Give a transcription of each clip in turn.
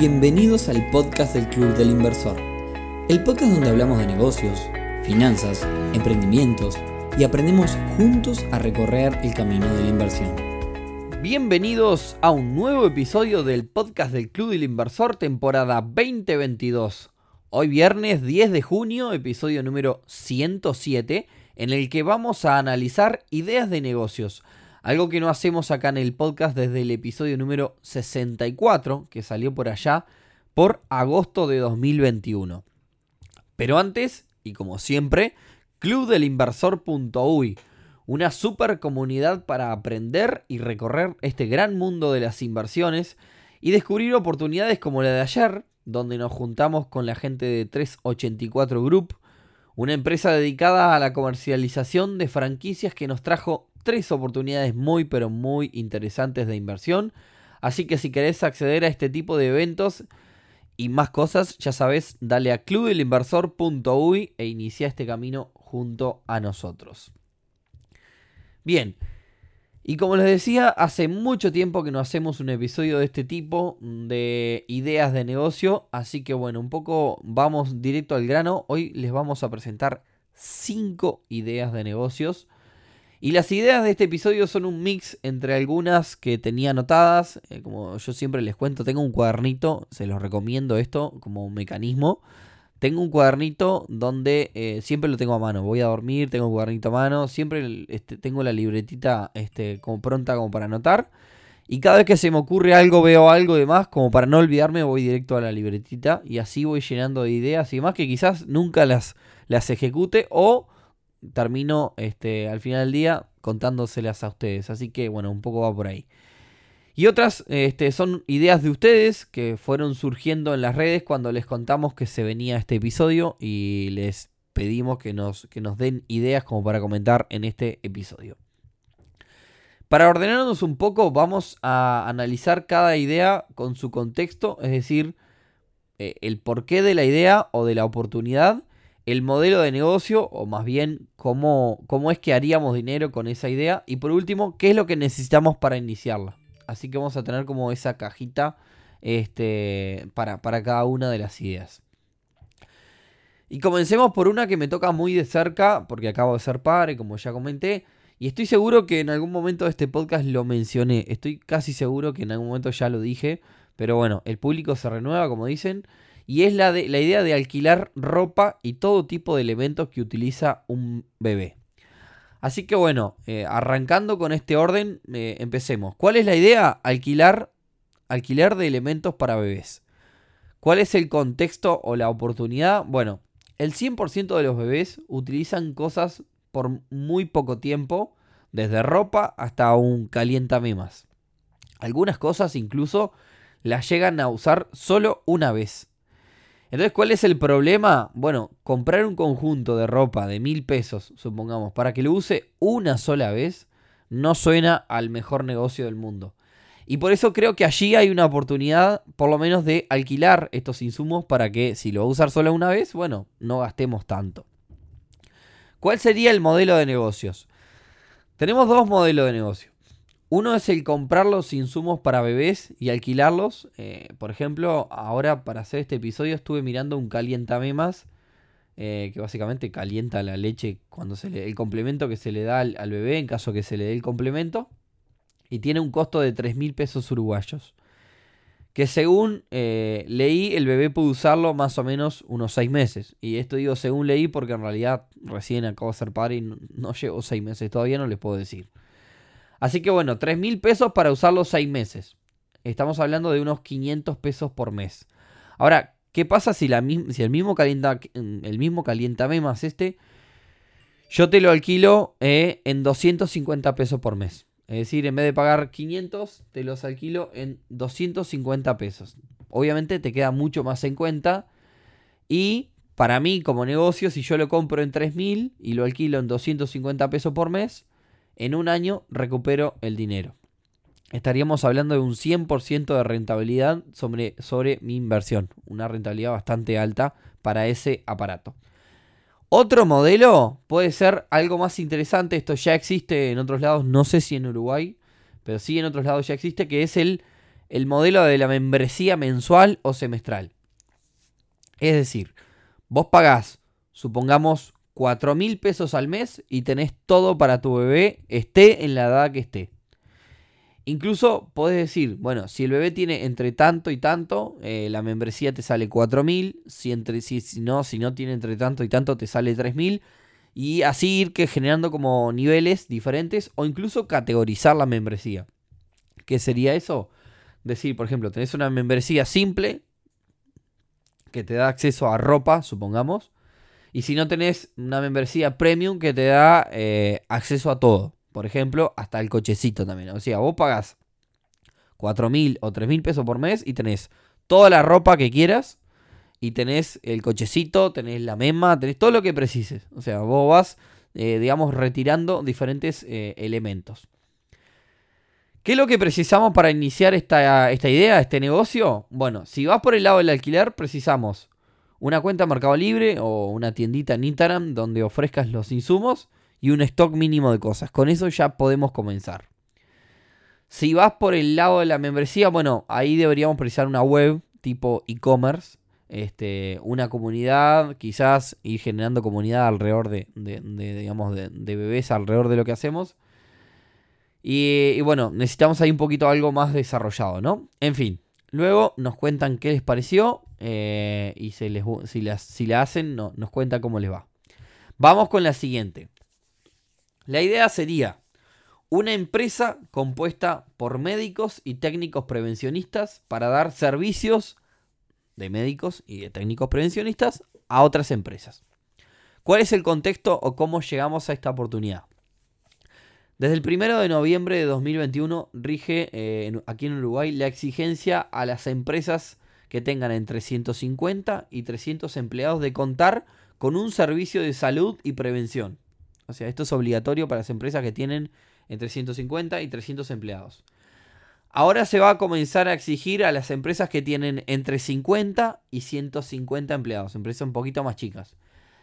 Bienvenidos al podcast del Club del Inversor, el podcast donde hablamos de negocios, finanzas, emprendimientos y aprendemos juntos a recorrer el camino de la inversión. Bienvenidos a un nuevo episodio del podcast del Club del Inversor, temporada 2022. Hoy viernes 10 de junio, episodio número 107, en el que vamos a analizar ideas de negocios algo que no hacemos acá en el podcast desde el episodio número 64, que salió por allá por agosto de 2021. Pero antes, y como siempre, clubdelinversor.uy, una super comunidad para aprender y recorrer este gran mundo de las inversiones y descubrir oportunidades como la de ayer, donde nos juntamos con la gente de 384 Group, una empresa dedicada a la comercialización de franquicias que nos trajo tres oportunidades muy pero muy interesantes de inversión. Así que si querés acceder a este tipo de eventos y más cosas, ya sabes, dale a clubelinversor.uy e inicia este camino junto a nosotros. Bien, y como les decía, hace mucho tiempo que no hacemos un episodio de este tipo de ideas de negocio, así que bueno, un poco vamos directo al grano. Hoy les vamos a presentar cinco ideas de negocios y las ideas de este episodio son un mix entre algunas que tenía anotadas, eh, como yo siempre les cuento, tengo un cuadernito, se los recomiendo esto como un mecanismo. Tengo un cuadernito donde eh, siempre lo tengo a mano. Voy a dormir, tengo un cuadernito a mano. Siempre este, tengo la libretita este, como pronta como para anotar. Y cada vez que se me ocurre algo, veo algo y demás, como para no olvidarme, voy directo a la libretita. Y así voy llenando de ideas y demás que quizás nunca las, las ejecute o termino este, al final del día contándoselas a ustedes. Así que bueno, un poco va por ahí. Y otras este, son ideas de ustedes que fueron surgiendo en las redes cuando les contamos que se venía este episodio y les pedimos que nos, que nos den ideas como para comentar en este episodio. Para ordenarnos un poco vamos a analizar cada idea con su contexto, es decir, eh, el porqué de la idea o de la oportunidad el modelo de negocio, o más bien cómo, cómo es que haríamos dinero con esa idea. Y por último, qué es lo que necesitamos para iniciarla. Así que vamos a tener como esa cajita este, para, para cada una de las ideas. Y comencemos por una que me toca muy de cerca, porque acabo de ser padre, como ya comenté. Y estoy seguro que en algún momento de este podcast lo mencioné. Estoy casi seguro que en algún momento ya lo dije. Pero bueno, el público se renueva, como dicen y es la, de, la idea de alquilar ropa y todo tipo de elementos que utiliza un bebé. Así que bueno, eh, arrancando con este orden, eh, empecemos. ¿Cuál es la idea? Alquilar, alquiler de elementos para bebés. ¿Cuál es el contexto o la oportunidad? Bueno, el 100% de los bebés utilizan cosas por muy poco tiempo, desde ropa hasta un calientamemas. Algunas cosas incluso las llegan a usar solo una vez. Entonces, ¿cuál es el problema? Bueno, comprar un conjunto de ropa de mil pesos, supongamos, para que lo use una sola vez, no suena al mejor negocio del mundo. Y por eso creo que allí hay una oportunidad, por lo menos, de alquilar estos insumos para que si lo va a usar solo una vez, bueno, no gastemos tanto. ¿Cuál sería el modelo de negocios? Tenemos dos modelos de negocio. Uno es el comprar los insumos para bebés y alquilarlos. Eh, por ejemplo, ahora para hacer este episodio estuve mirando un calientamemas. Eh, que básicamente calienta la leche cuando se le. el complemento que se le da al, bebé en caso que se le dé el complemento. Y tiene un costo de 3 mil pesos uruguayos. Que según eh, leí, el bebé puede usarlo más o menos unos 6 meses. Y esto digo según leí porque en realidad recién acabo de ser padre y no, no llevo 6 meses. Todavía no les puedo decir. Así que bueno, 3 mil pesos para usarlo 6 meses. Estamos hablando de unos 500 pesos por mes. Ahora, ¿qué pasa si, la, si el mismo calienta el mismo este yo te lo alquilo eh, en 250 pesos por mes? Es decir, en vez de pagar 500, te los alquilo en 250 pesos. Obviamente te queda mucho más en cuenta. Y para mí, como negocio, si yo lo compro en 3000 y lo alquilo en 250 pesos por mes, en un año recupero el dinero. Estaríamos hablando de un 100% de rentabilidad sobre, sobre mi inversión. Una rentabilidad bastante alta para ese aparato. Otro modelo puede ser algo más interesante. Esto ya existe en otros lados. No sé si en Uruguay. Pero sí en otros lados ya existe. Que es el el modelo de la membresía mensual o semestral. Es decir, vos pagás, supongamos, 4 mil pesos al mes y tenés todo para tu bebé, esté en la edad que esté. Incluso podés decir, bueno, si el bebé tiene entre tanto y tanto, eh, la membresía te sale 4 mil, si, entre, si, no, si no tiene entre tanto y tanto, te sale 3 mil. Y así ir que generando como niveles diferentes o incluso categorizar la membresía. ¿Qué sería eso? Decir, por ejemplo, tenés una membresía simple que te da acceso a ropa, supongamos. Y si no tenés una membresía premium que te da eh, acceso a todo. Por ejemplo, hasta el cochecito también. O sea, vos pagás 4 mil o 3 mil pesos por mes y tenés toda la ropa que quieras. Y tenés el cochecito, tenés la mema, tenés todo lo que precises. O sea, vos vas, eh, digamos, retirando diferentes eh, elementos. ¿Qué es lo que precisamos para iniciar esta, esta idea, este negocio? Bueno, si vas por el lado del alquiler, precisamos una cuenta Mercado Libre o una tiendita en Instagram donde ofrezcas los insumos y un stock mínimo de cosas. Con eso ya podemos comenzar. Si vas por el lado de la membresía, bueno, ahí deberíamos precisar una web tipo e-commerce, este, una comunidad, quizás ir generando comunidad alrededor de, digamos, de, bebés alrededor de lo que hacemos. Y, bueno, necesitamos ahí un poquito algo más desarrollado, ¿no? En fin, luego nos cuentan qué les pareció eh, y les, si la hacen, no, nos cuenta cómo les va. Vamos con la siguiente. La idea sería una empresa compuesta por médicos y técnicos prevencionistas para dar servicios de médicos y de técnicos prevencionistas a otras empresas. ¿Cuál es el contexto o cómo llegamos a esta oportunidad? Desde el 1 de noviembre de 2021 rige eh, aquí en Uruguay la exigencia a las empresas que tengan entre 150 y 300 empleados de contar con un servicio de salud y prevención. O sea, esto es obligatorio para las empresas que tienen entre 150 y 300 empleados. Ahora se va a comenzar a exigir a las empresas que tienen entre 50 y 150 empleados, empresas un poquito más chicas.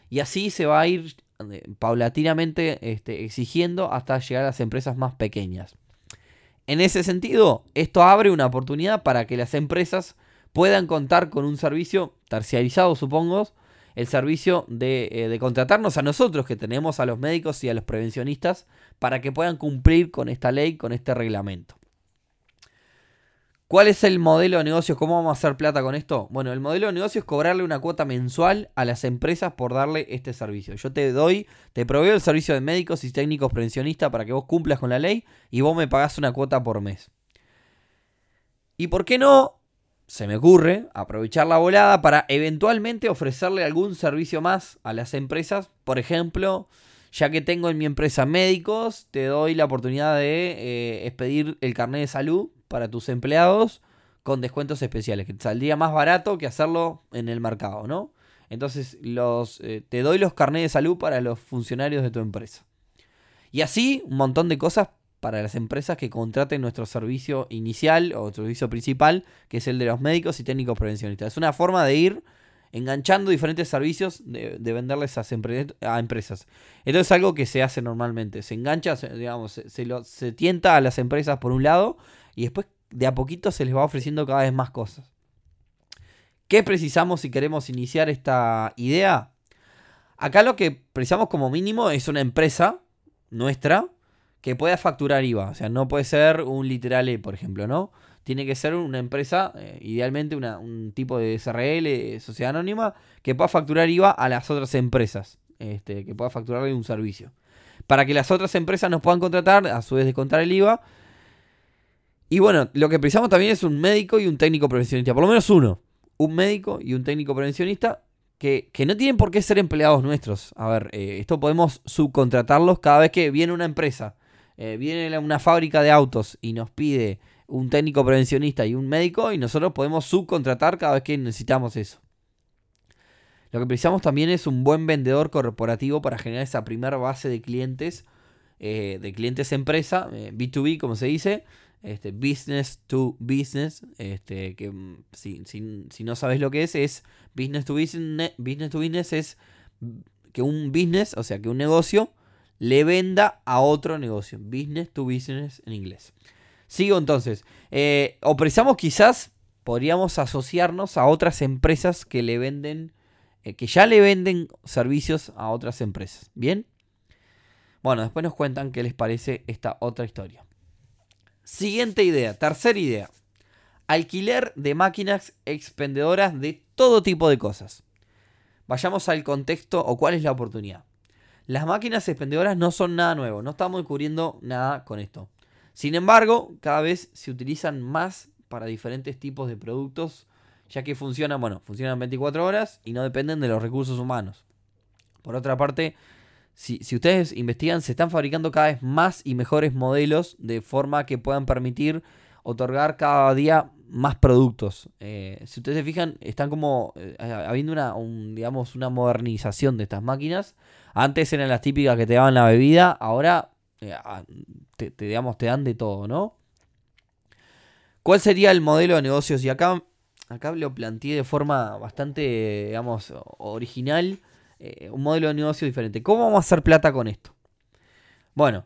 Y así se va a ir paulatinamente este, exigiendo hasta llegar a las empresas más pequeñas. En ese sentido, esto abre una oportunidad para que las empresas puedan contar con un servicio terciarizado, supongo, el servicio eh, de, contratarnos a nosotros, que tenemos a los médicos y a los prevencionistas, para que puedan cumplir con esta ley, con este reglamento. ¿Cuál es el modelo de negocio? ¿Cómo vamos a hacer plata con esto? Bueno, el modelo de negocio es cobrarle una cuota mensual a las empresas por darle este servicio. Yo te doy, te proveo el servicio de médicos y técnicos prevencionistas para que vos cumplas con la ley y vos me pagás una cuota por mes. ¿Y por qué no se me ocurre aprovechar la volada para eventualmente ofrecerle algún servicio más a las empresas. Por ejemplo, ya que tengo en mi empresa médicos, te doy la oportunidad de eh, expedir el carnet de salud para tus empleados con descuentos especiales, que saldría más barato que hacerlo en el mercado, ¿no? Entonces los, eh, te doy los carnets de salud para los funcionarios de tu empresa. Y así un montón de cosas para las empresas que contraten nuestro servicio inicial o servicio principal, que es el de los médicos y técnicos prevencionistas. Es una forma de ir enganchando diferentes servicios de, venderles a, empresas. Esto es algo que se hace normalmente. Se engancha, digamos, se, lo, se tienta a las empresas por un lado y después de a poquito se les va ofreciendo cada vez más cosas. ¿Qué precisamos si queremos iniciar esta idea? Acá lo que precisamos como mínimo es una empresa nuestra que pueda facturar IVA. O sea, no puede ser un literal E, por ejemplo, ¿no? Tiene que ser una empresa, eh, idealmente un tipo de SRL, sociedad anónima, que pueda facturar IVA a las otras empresas. Este, que pueda facturarle un servicio. Para que las otras empresas nos puedan contratar, a su vez de contar el IVA. Y bueno, lo que precisamos también es un médico y un técnico prevencionista. Por lo menos uno. Un médico y un técnico prevencionista que, no tienen por qué ser empleados nuestros. A ver, eh, esto podemos subcontratarlos cada vez que viene una empresa eh, viene una fábrica de autos y nos pide un técnico prevencionista y un médico y nosotros podemos subcontratar cada vez que necesitamos eso. Lo que precisamos también es un buen vendedor corporativo para generar esa primera base de clientes, eh, de clientes empresa, B2B eh, como se dice, este, business to business, este, que mm, si, si, no sabes lo que es, es business to business, business to business es que un business, o sea, que un negocio le venda a otro negocio. Business to business en inglés. Sigo entonces. Eh, o precisamos quizás, podríamos asociarnos a otras empresas que le venden, eh, que ya le venden servicios a otras empresas. ¿Bien? Bueno, después nos cuentan qué les parece esta otra historia. Siguiente idea, tercera idea. Alquiler de máquinas expendedoras de todo tipo de cosas. Vayamos al contexto o cuál es la oportunidad. Las máquinas expendedoras no son nada nuevo, no estamos descubriendo nada con esto. Sin embargo, cada vez se utilizan más para diferentes tipos de productos, ya que funcionan, bueno, funcionan 24 horas y no dependen de los recursos humanos. Por otra parte, si, ustedes investigan, se están fabricando cada vez más y mejores modelos de forma que puedan permitir otorgar cada día más productos. Eh, si ustedes se fijan, están como eh, habiendo una, digamos, una modernización de estas máquinas. Antes eran las típicas que te daban la bebida, ahora eh, te, digamos, te dan de todo, ¿no? ¿Cuál sería el modelo de negocios? Y acá, acá lo planteé de forma bastante, digamos, original. Un modelo de negocio diferente. ¿Cómo vamos a hacer plata con esto? Bueno,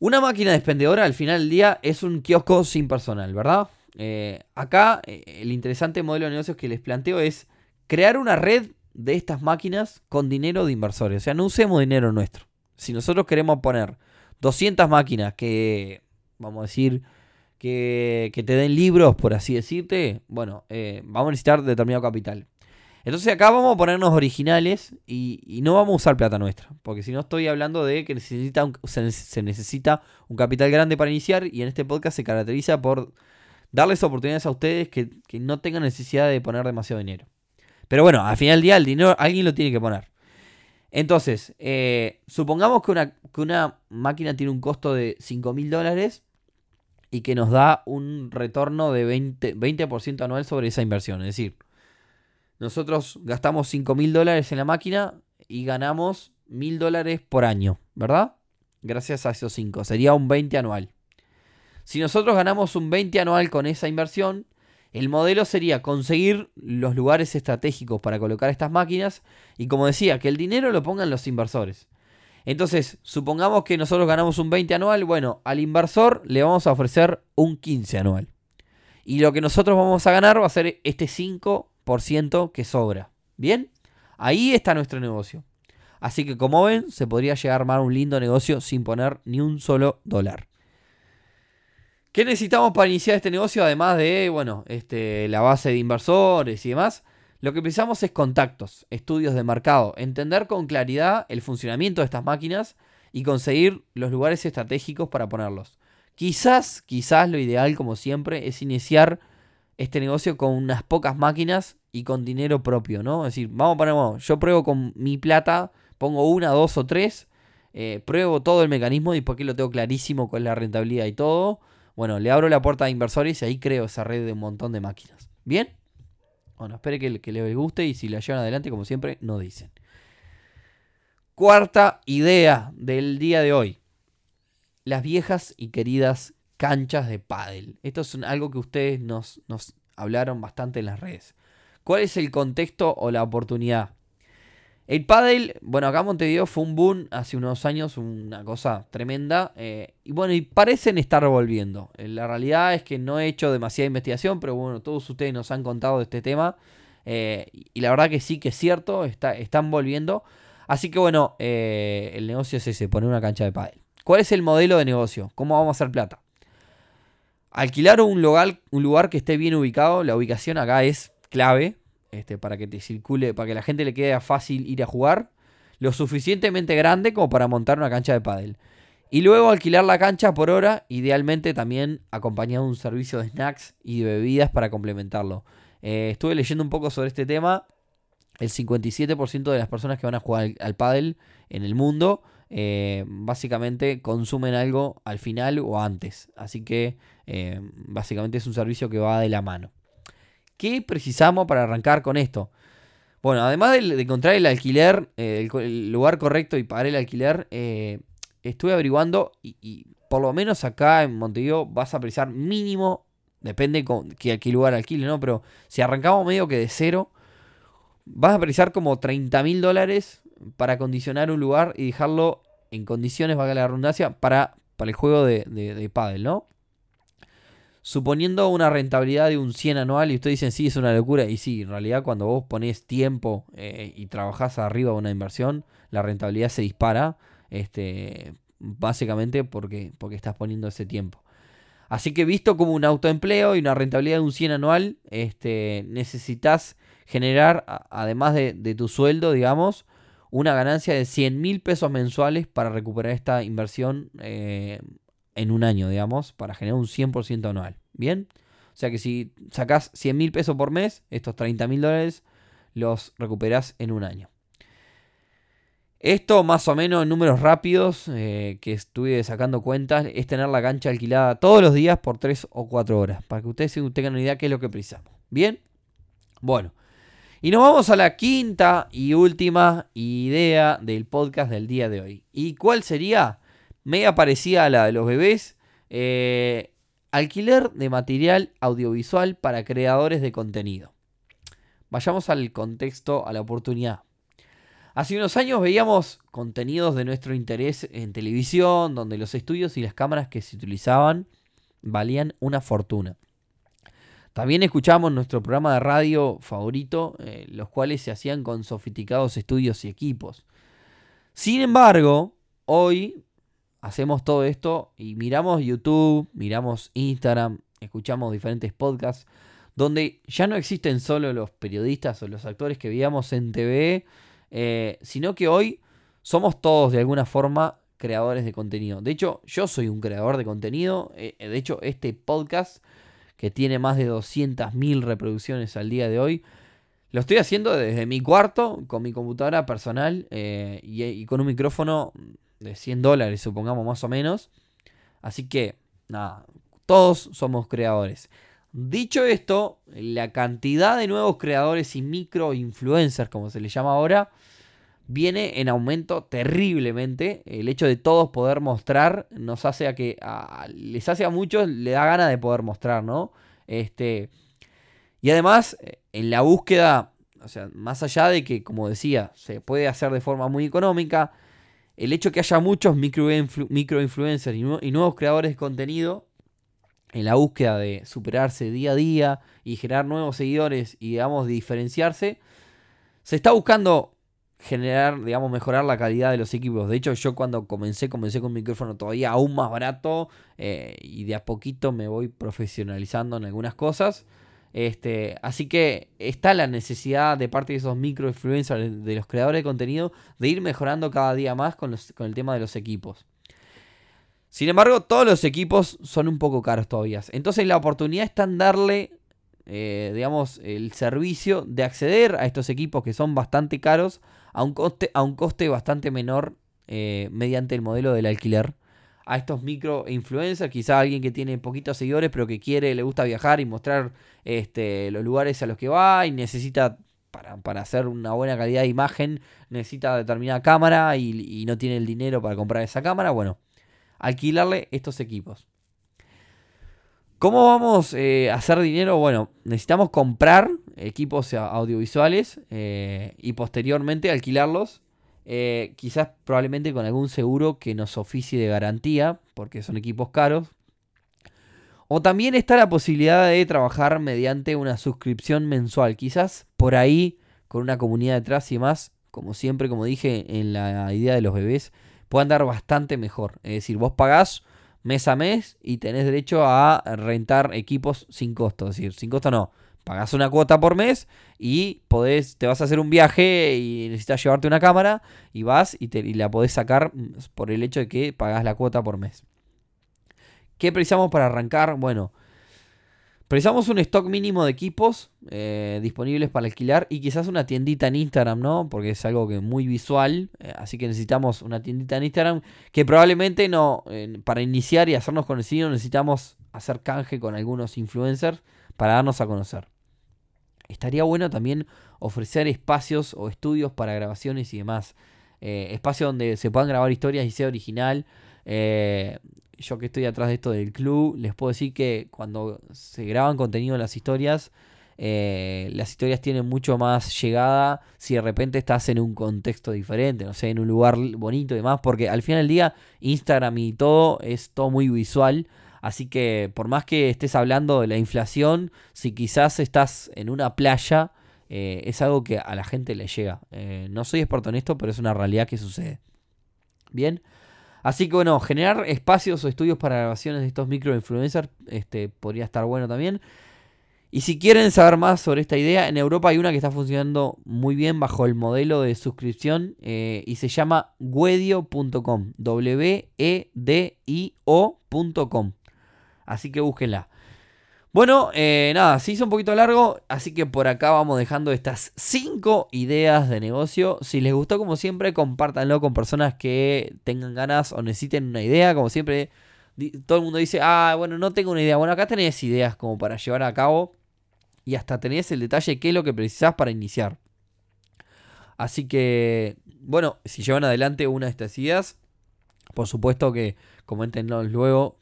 una máquina expendedora al final del día es un kiosco sin personal, ¿verdad? Eh, acá eh, el interesante modelo de negocios que les planteo es crear una red de estas máquinas con dinero de inversores. O sea, no usemos dinero nuestro. Si nosotros queremos poner 200 máquinas que, vamos a decir, que, te den libros, por así decirte, bueno, eh, vamos a necesitar determinado capital. Entonces acá vamos a ponernos originales y, no vamos a usar plata nuestra. Porque si no estoy hablando de que necesita se necesita un capital grande para iniciar y en este podcast se caracteriza por darles oportunidades a ustedes que, no tengan necesidad de poner demasiado dinero. Pero bueno, al final del día el dinero alguien lo tiene que poner. Entonces, eh, supongamos que una, una, máquina tiene un costo de 5 mil dólares y que nos da un retorno de 20%, 20 anual sobre esa inversión. Es decir, nosotros gastamos 5 mil dólares en la máquina y ganamos mil dólares por año, ¿verdad? Gracias a esos 5. Sería un 20 anual. Si nosotros ganamos un 20 anual con esa inversión, el modelo sería conseguir los lugares estratégicos para colocar estas máquinas y como decía, que el dinero lo pongan los inversores. Entonces, supongamos que nosotros ganamos un 20 anual, bueno, al inversor le vamos a ofrecer un 15 anual. Y lo que nosotros vamos a ganar va a ser este 5% que sobra. ¿Bien? Ahí está nuestro negocio. Así que como ven, se podría llegar a armar un lindo negocio sin poner ni un solo dólar. ¿Qué necesitamos para iniciar este negocio? Además de, bueno, este, la base de inversores y demás. Lo que precisamos es contactos, estudios de mercado, entender con claridad el funcionamiento de estas máquinas y conseguir los lugares estratégicos para ponerlos. Quizás, quizás lo ideal, como siempre, es iniciar este negocio con unas pocas máquinas y con dinero propio, ¿no? Es decir, vamos a poner, yo pruebo con mi plata, pongo una, dos o tres, eh, pruebo todo el mecanismo y porque lo tengo clarísimo con la rentabilidad y todo bueno, le abro la puerta a inversores y ahí creo esa red de un montón de máquinas. ¿Bien? Bueno, espere que, que les guste y si la llevan adelante, como siempre, no dicen. Cuarta idea del día de hoy. Las viejas y queridas canchas de pádel. Esto es algo que ustedes nos, hablaron bastante en las redes. ¿Cuál es el contexto o la oportunidad? El paddle, bueno, acá en Montevideo fue un boom hace unos años, una cosa tremenda. Eh, y bueno, y parecen estar volviendo. Eh, la realidad es que no he hecho demasiada investigación, pero bueno, todos ustedes nos han contado de este tema. Eh, y la verdad que sí que es cierto, está, están volviendo. Así que bueno, el negocio es ese, poner una cancha de pádel. ¿Cuál es el modelo de negocio? ¿Cómo vamos a hacer plata? Alquilar un lugar, un lugar que esté bien ubicado. La ubicación acá es clave. Este, para que te circule, para que la gente le quede fácil ir a jugar, lo suficientemente grande como para montar una cancha de pádel. Y luego alquilar la cancha por hora, idealmente también acompañado de un servicio de snacks y de bebidas para complementarlo. Eh, estuve leyendo un poco sobre este tema. El 57% de las personas que van a jugar al, pádel en el mundo eh, básicamente consumen algo al final o antes. Así que eh, básicamente es un servicio que va de la mano. ¿Qué precisamos para arrancar con esto? Bueno, además de, encontrar el alquiler, eh, el, lugar correcto y pagar el alquiler, estuve averiguando y, por lo menos acá en Montevideo vas a precisar mínimo, depende con qué, qué lugar alquile, ¿no? Pero si arrancamos medio que de cero, vas a precisar como 30 mil dólares para condicionar un lugar y dejarlo en condiciones, valga la redundancia, para, para el juego de, de, de pádel, ¿no? suponiendo una rentabilidad de un 100 anual y ustedes dicen, sí, es una locura. Y sí, en realidad cuando vos pones tiempo eh, y trabajás arriba de una inversión, la rentabilidad se dispara, este, básicamente porque, porque estás poniendo ese tiempo. Así que visto como un autoempleo y una rentabilidad de un 100 anual, este, necesitas generar, además de, tu sueldo, digamos, una ganancia de 100 mil pesos mensuales para recuperar esta inversión eh, en un año, digamos, para generar un 100% anual. ¿Bien? O sea que si sacás 100 mil pesos por mes, estos 30 mil dólares los recuperás en un año. Esto más o menos en números rápidos eh, que estuve sacando cuentas es tener la cancha alquilada todos los días por 3 o 4 horas. Para que ustedes tengan una idea de qué es lo que precisamos. ¿Bien? Bueno. Y nos vamos a la quinta y última idea del podcast del día de hoy. ¿Y cuál sería? Media parecida a la de los bebés. Eh, alquiler de material audiovisual para creadores de contenido. Vayamos al contexto, a la oportunidad. Hace unos años veíamos contenidos de nuestro interés en televisión, donde los estudios y las cámaras que se utilizaban valían una fortuna. También escuchamos nuestro programa de radio favorito, eh, los cuales se hacían con sofisticados estudios y equipos. Sin embargo, hoy hacemos todo esto y miramos YouTube, miramos Instagram, escuchamos diferentes podcasts, donde ya no existen solo los periodistas o los actores que veíamos en TV, eh, sino que hoy somos todos de alguna forma creadores de contenido. De hecho, yo soy un creador de contenido. Eh, de hecho, este podcast, que tiene más de 200.000 reproducciones al día de hoy, lo estoy haciendo desde mi cuarto, con mi computadora personal eh, y, con un micrófono de 100 dólares, supongamos más o menos. Así que, nada, todos somos creadores. Dicho esto, la cantidad de nuevos creadores y micro influencers, como se les llama ahora, viene en aumento terriblemente. El hecho de todos poder mostrar nos hace a que les hace a muchos le da ganas de poder mostrar, ¿no? Este y además en la búsqueda, o sea, más allá de que como decía, se puede hacer de forma muy económica, el hecho de que haya muchos micro, micro influencers y nuevos creadores de contenido en la búsqueda de superarse día a día y generar nuevos seguidores y, digamos, diferenciarse, se está buscando generar, digamos, mejorar la calidad de los equipos. De hecho, yo cuando comencé, comencé con un micrófono todavía aún más barato eh, y de a poquito me voy profesionalizando en algunas cosas. Este, así que está la necesidad de parte de esos micro influencers, de los creadores de contenido, de ir mejorando cada día más con, con el tema de los equipos. Sin embargo, todos los equipos son un poco caros todavía. Entonces la oportunidad está en darle, eh, digamos, el servicio de acceder a estos equipos que son bastante caros a un coste, a un coste bastante menor eh, mediante el modelo del alquiler. A estos micro influencers, quizá alguien que tiene poquitos seguidores pero que quiere, le gusta viajar y mostrar este, los lugares a los que va y necesita para, para, hacer una buena calidad de imagen, necesita determinada cámara y, y, no tiene el dinero para comprar esa cámara. Bueno, alquilarle estos equipos. ¿Cómo vamos eh, a hacer dinero? Bueno, necesitamos comprar equipos audiovisuales eh, y posteriormente alquilarlos. Eh, quizás probablemente con algún seguro que nos oficie de garantía, porque son equipos caros. O también está la posibilidad de trabajar mediante una suscripción mensual. Quizás por ahí, con una comunidad detrás y más, como siempre, como dije en la idea de los bebés, puede andar bastante mejor. Es decir, vos pagás mes a mes y tenés derecho a rentar equipos sin costo. Es decir, sin costo no. Pagás una cuota por mes y podés, te vas a hacer un viaje y necesitas llevarte una cámara y vas y, te, y la podés sacar por el hecho de que pagás la cuota por mes. ¿Qué precisamos para arrancar? Bueno, Precisamos un stock mínimo de equipos eh, disponibles para alquilar y quizás una tiendita en Instagram, ¿no? Porque es algo que es muy visual, eh, así que necesitamos una tiendita en Instagram que probablemente no, para iniciar y hacernos conocidos necesitamos hacer canje con algunos influencers para darnos a conocer. Estaría bueno también ofrecer espacios o estudios para grabaciones y demás. Eh, espacio donde se puedan grabar historias y sea original yo que estoy atrás de esto del club, les puedo decir que cuando se graban contenido en las historias, eh, las historias tienen mucho más llegada si de repente estás en un contexto diferente, no sé, en un lugar bonito y demás, porque al final del día Instagram y todo es todo muy visual, Así que por más que estés hablando de la inflación, si quizás estás en una playa, eh, es algo que a la gente le llega. Eh, no soy experto en esto, pero es una realidad que sucede. Bien. Así que bueno, generar espacios o estudios para grabaciones de estos microinfluencers este, podría estar bueno también. Y si quieren saber más sobre esta idea, en Europa hay una que está funcionando muy bien bajo el modelo de suscripción eh, y se llama wedio.com. W-E-D-I-O.com. Así que búsquenla. Bueno, eh, nada, se hizo un poquito largo, así que por acá vamos dejando estas 5 ideas de negocio. Si les gustó, como siempre, compártanlo con personas que tengan ganas o necesiten una idea. Como siempre, todo el mundo dice, ah, bueno, no tengo una idea. Bueno, acá tenés ideas como para llevar a cabo y hasta tenés el detalle qué es lo que precisás para iniciar. Así que, bueno, si llevan adelante una de estas ideas, por supuesto que coméntenos luego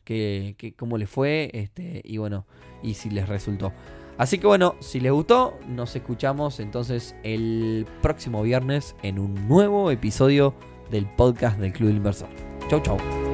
cómo les fue este, y bueno, y si les resultó. Así que bueno, si les gustó, nos escuchamos entonces el próximo viernes en un nuevo episodio del podcast del Club del Inversor. Chau, chau.